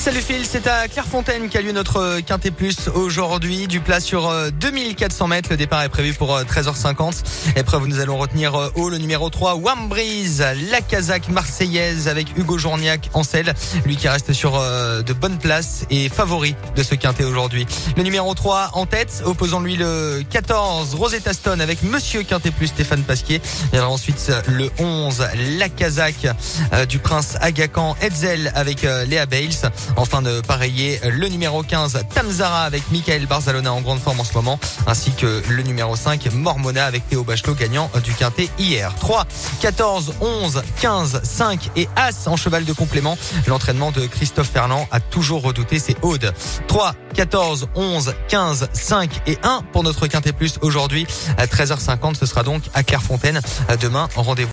Salut Phil, c'est à Clairefontaine qu'a lieu notre Quintet Plus aujourd'hui. Du plat sur 2400 mètres. Le départ est prévu pour 13h50. Épreuve, nous allons retenir haut le numéro 3, Wambrise, la Kazakh marseillaise avec Hugo Journiac en selle. Lui qui reste sur de bonnes places et favori de ce Quintet aujourd'hui. Le numéro 3 en tête, opposant lui le 14, Rosetta Stone avec Monsieur Quintet Plus, Stéphane Pasquier. Il y aura ensuite le 11, la Kazakh du prince Agakan Hetzel avec Léa Bales. Enfin de pareiller le numéro 15 Tamzara avec Michael Barzalona en grande forme en ce moment, ainsi que le numéro 5 Mormona avec Théo Bachelot gagnant du quintet hier. 3, 14, 11, 15, 5 et As en cheval de complément. L'entraînement de Christophe Ferland a toujours redouté ses Audes. 3, 14, 11, 15, 5 et 1 pour notre quintet plus aujourd'hui à 13h50. Ce sera donc à Clairefontaine. Demain, rendez-vous